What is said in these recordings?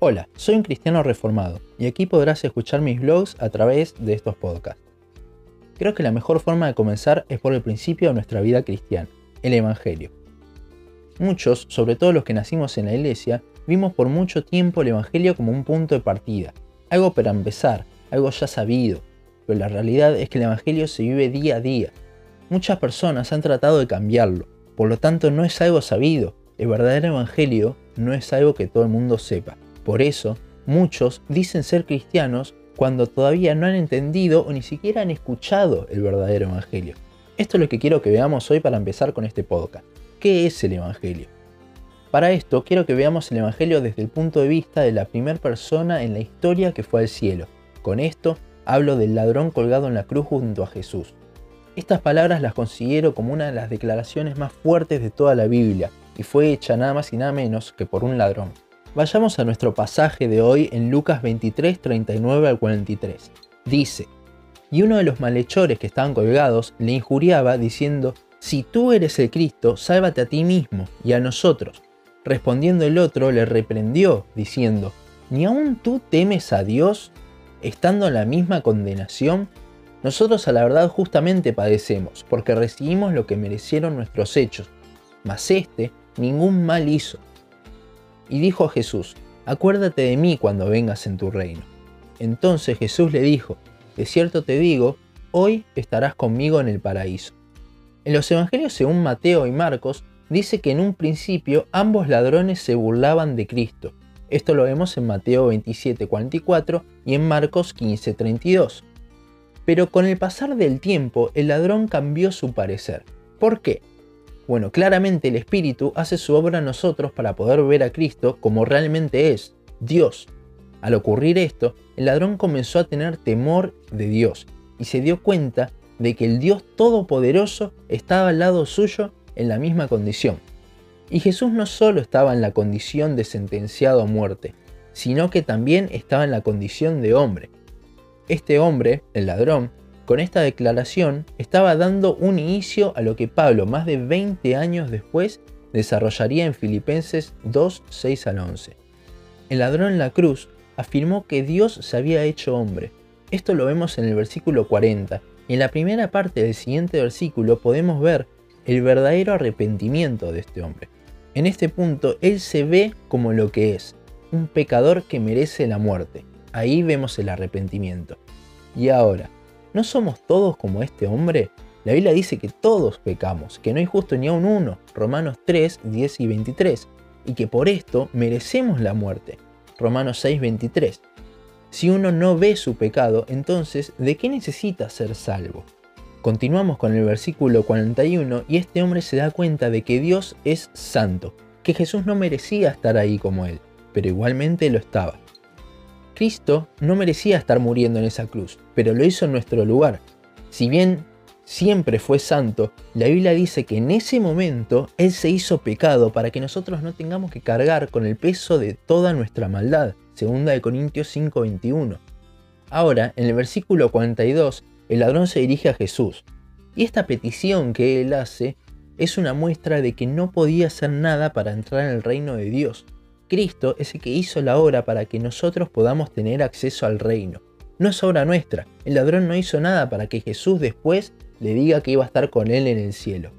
Hola, soy un cristiano reformado y aquí podrás escuchar mis blogs a través de estos podcasts. Creo que la mejor forma de comenzar es por el principio de nuestra vida cristiana, el Evangelio. Muchos, sobre todo los que nacimos en la iglesia, vimos por mucho tiempo el Evangelio como un punto de partida, algo para empezar, algo ya sabido, pero la realidad es que el Evangelio se vive día a día. Muchas personas han tratado de cambiarlo, por lo tanto no es algo sabido, el verdadero Evangelio no es algo que todo el mundo sepa. Por eso, muchos dicen ser cristianos cuando todavía no han entendido o ni siquiera han escuchado el verdadero Evangelio. Esto es lo que quiero que veamos hoy para empezar con este podcast. ¿Qué es el Evangelio? Para esto quiero que veamos el Evangelio desde el punto de vista de la primera persona en la historia que fue al cielo. Con esto hablo del ladrón colgado en la cruz junto a Jesús. Estas palabras las considero como una de las declaraciones más fuertes de toda la Biblia y fue hecha nada más y nada menos que por un ladrón. Vayamos a nuestro pasaje de hoy en Lucas 23, 39 al 43. Dice, y uno de los malhechores que estaban colgados le injuriaba diciendo, Si tú eres el Cristo, sálvate a ti mismo y a nosotros. Respondiendo el otro le reprendió, diciendo, ¿Ni aún tú temes a Dios, estando en la misma condenación? Nosotros a la verdad justamente padecemos, porque recibimos lo que merecieron nuestros hechos, mas éste ningún mal hizo y dijo a Jesús, acuérdate de mí cuando vengas en tu reino. Entonces Jesús le dijo, de cierto te digo, hoy estarás conmigo en el paraíso. En los evangelios según Mateo y Marcos, dice que en un principio ambos ladrones se burlaban de Cristo. Esto lo vemos en Mateo 27:44 y en Marcos 15:32. Pero con el pasar del tiempo, el ladrón cambió su parecer. ¿Por qué? Bueno, claramente el Espíritu hace su obra en nosotros para poder ver a Cristo como realmente es, Dios. Al ocurrir esto, el ladrón comenzó a tener temor de Dios y se dio cuenta de que el Dios Todopoderoso estaba al lado suyo en la misma condición. Y Jesús no solo estaba en la condición de sentenciado a muerte, sino que también estaba en la condición de hombre. Este hombre, el ladrón, con esta declaración estaba dando un inicio a lo que Pablo, más de 20 años después, desarrollaría en Filipenses 2, 6 al 11. El ladrón en la cruz afirmó que Dios se había hecho hombre. Esto lo vemos en el versículo 40, y en la primera parte del siguiente versículo podemos ver el verdadero arrepentimiento de este hombre. En este punto, él se ve como lo que es, un pecador que merece la muerte. Ahí vemos el arrepentimiento. Y ahora, ¿No somos todos como este hombre? La Biblia dice que todos pecamos, que no hay justo ni a un uno, Romanos 3, 10 y 23, y que por esto merecemos la muerte, Romanos 6, 23. Si uno no ve su pecado, entonces, ¿de qué necesita ser salvo? Continuamos con el versículo 41 y este hombre se da cuenta de que Dios es santo, que Jesús no merecía estar ahí como él, pero igualmente lo estaba. Cristo no merecía estar muriendo en esa cruz, pero lo hizo en nuestro lugar. Si bien siempre fue santo, la Biblia dice que en ese momento Él se hizo pecado para que nosotros no tengamos que cargar con el peso de toda nuestra maldad. Segunda de Corintios 5:21. Ahora, en el versículo 42, el ladrón se dirige a Jesús. Y esta petición que él hace es una muestra de que no podía hacer nada para entrar en el reino de Dios. Cristo es el que hizo la obra para que nosotros podamos tener acceso al reino. No es obra nuestra. El ladrón no hizo nada para que Jesús después le diga que iba a estar con él en el cielo.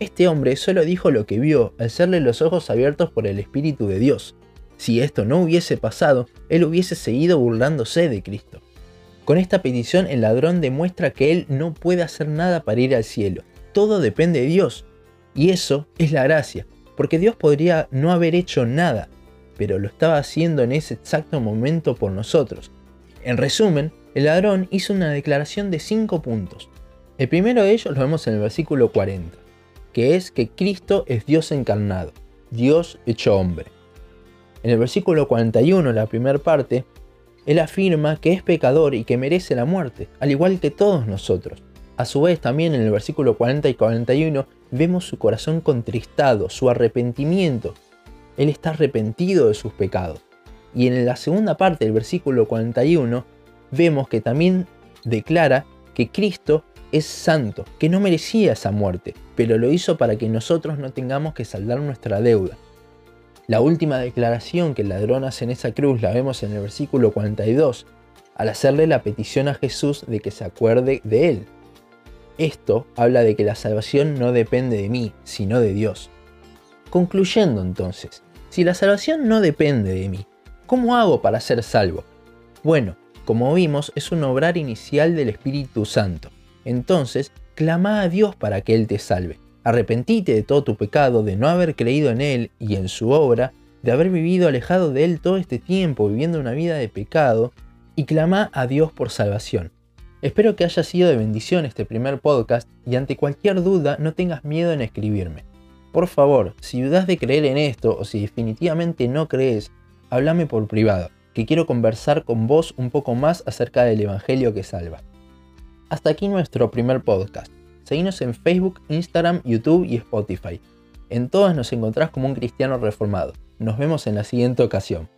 Este hombre solo dijo lo que vio al serle los ojos abiertos por el Espíritu de Dios. Si esto no hubiese pasado, él hubiese seguido burlándose de Cristo. Con esta petición el ladrón demuestra que él no puede hacer nada para ir al cielo. Todo depende de Dios. Y eso es la gracia, porque Dios podría no haber hecho nada, pero lo estaba haciendo en ese exacto momento por nosotros. En resumen, el ladrón hizo una declaración de cinco puntos. El primero de ellos lo vemos en el versículo 40, que es que Cristo es Dios encarnado, Dios hecho hombre. En el versículo 41, la primera parte, él afirma que es pecador y que merece la muerte, al igual que todos nosotros. A su vez, también en el versículo 40 y 41 vemos su corazón contristado, su arrepentimiento, él está arrepentido de sus pecados. Y en la segunda parte del versículo 41 vemos que también declara que Cristo es santo, que no merecía esa muerte, pero lo hizo para que nosotros no tengamos que saldar nuestra deuda. La última declaración que el ladrón hace en esa cruz la vemos en el versículo 42, al hacerle la petición a Jesús de que se acuerde de él. Esto habla de que la salvación no depende de mí, sino de Dios. Concluyendo entonces, si la salvación no depende de mí, ¿cómo hago para ser salvo? Bueno, como vimos, es un obrar inicial del Espíritu Santo. Entonces, clama a Dios para que Él te salve. Arrepentite de todo tu pecado, de no haber creído en Él y en su obra, de haber vivido alejado de Él todo este tiempo viviendo una vida de pecado, y clama a Dios por salvación. Espero que haya sido de bendición este primer podcast y ante cualquier duda no tengas miedo en escribirme. Por favor, si dudas de creer en esto o si definitivamente no crees, háblame por privado, que quiero conversar con vos un poco más acerca del Evangelio que salva. Hasta aquí nuestro primer podcast. Seguinos en Facebook, Instagram, YouTube y Spotify. En todas nos encontrás como un cristiano reformado. Nos vemos en la siguiente ocasión.